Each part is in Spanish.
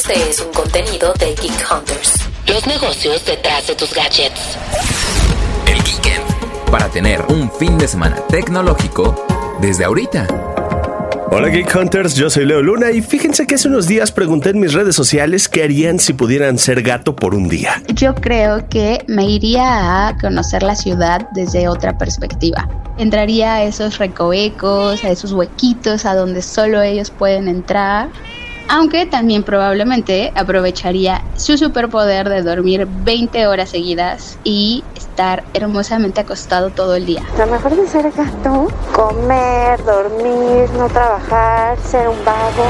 Este es un contenido de Geek Hunters. Los negocios detrás de tus gadgets. El Geekend. Para tener un fin de semana tecnológico desde ahorita. Hola Geek Hunters, yo soy Leo Luna y fíjense que hace unos días pregunté en mis redes sociales qué harían si pudieran ser gato por un día. Yo creo que me iría a conocer la ciudad desde otra perspectiva. Entraría a esos recovecos, a esos huequitos a donde solo ellos pueden entrar aunque también probablemente aprovecharía su superpoder de dormir 20 horas seguidas y estar hermosamente acostado todo el día. Lo mejor de ser gato, comer, dormir, no trabajar, ser un vago.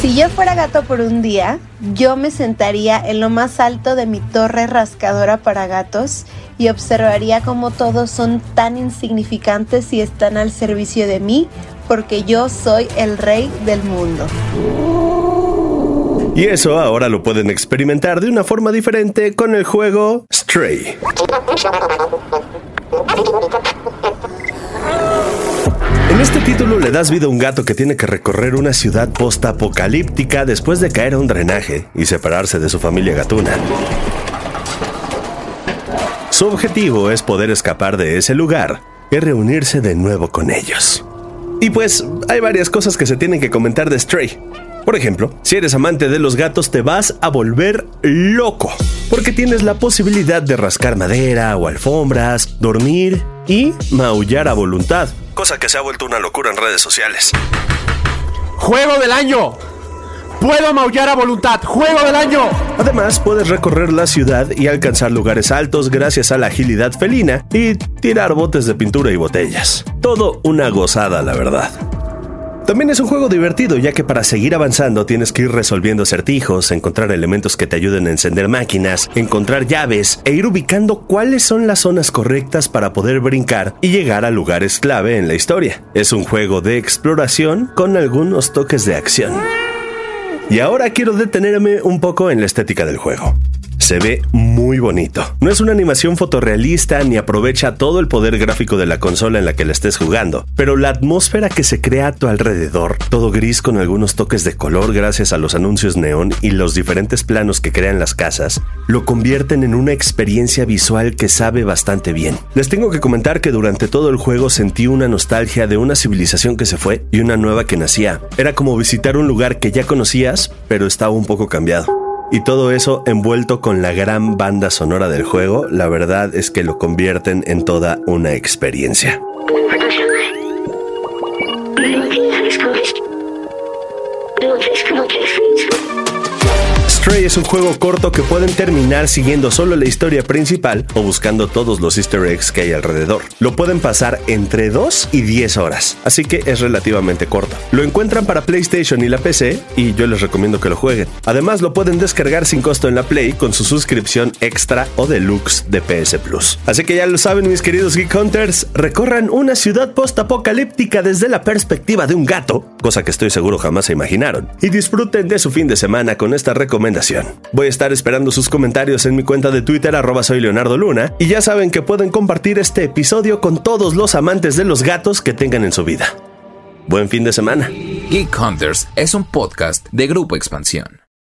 Si yo fuera gato por un día, yo me sentaría en lo más alto de mi torre rascadora para gatos y observaría cómo todos son tan insignificantes y están al servicio de mí porque yo soy el rey del mundo. Y eso ahora lo pueden experimentar de una forma diferente con el juego Stray. En este título le das vida a un gato que tiene que recorrer una ciudad post-apocalíptica después de caer a un drenaje y separarse de su familia gatuna. Su objetivo es poder escapar de ese lugar y reunirse de nuevo con ellos. Y pues hay varias cosas que se tienen que comentar de Stray. Por ejemplo, si eres amante de los gatos te vas a volver loco, porque tienes la posibilidad de rascar madera o alfombras, dormir y maullar a voluntad, cosa que se ha vuelto una locura en redes sociales. ¡Juego del año! Puedo maullar a voluntad. ¡Juego del año! Además, puedes recorrer la ciudad y alcanzar lugares altos gracias a la agilidad felina y tirar botes de pintura y botellas. Todo una gozada, la verdad. También es un juego divertido, ya que para seguir avanzando tienes que ir resolviendo acertijos, encontrar elementos que te ayuden a encender máquinas, encontrar llaves e ir ubicando cuáles son las zonas correctas para poder brincar y llegar a lugares clave en la historia. Es un juego de exploración con algunos toques de acción. Y ahora quiero detenerme un poco en la estética del juego. Se ve muy bonito. No es una animación fotorrealista ni aprovecha todo el poder gráfico de la consola en la que la estés jugando, pero la atmósfera que se crea a tu alrededor, todo gris con algunos toques de color gracias a los anuncios neón y los diferentes planos que crean las casas, lo convierten en una experiencia visual que sabe bastante bien. Les tengo que comentar que durante todo el juego sentí una nostalgia de una civilización que se fue y una nueva que nacía. Era como visitar un lugar que ya conocías, pero estaba un poco cambiado. Y todo eso envuelto con la gran banda sonora del juego, la verdad es que lo convierten en toda una experiencia. Es un juego corto que pueden terminar siguiendo solo la historia principal o buscando todos los easter eggs que hay alrededor. Lo pueden pasar entre 2 y 10 horas, así que es relativamente corto. Lo encuentran para PlayStation y la PC y yo les recomiendo que lo jueguen. Además lo pueden descargar sin costo en la Play con su suscripción extra o deluxe de PS Plus. Así que ya lo saben mis queridos Geek Hunters, recorran una ciudad post-apocalíptica desde la perspectiva de un gato, cosa que estoy seguro jamás se imaginaron, y disfruten de su fin de semana con esta recomendación Voy a estar esperando sus comentarios en mi cuenta de Twitter arroba soy Leonardo Luna y ya saben que pueden compartir este episodio con todos los amantes de los gatos que tengan en su vida. Buen fin de semana. Geek Hunters es un podcast de Grupo Expansión.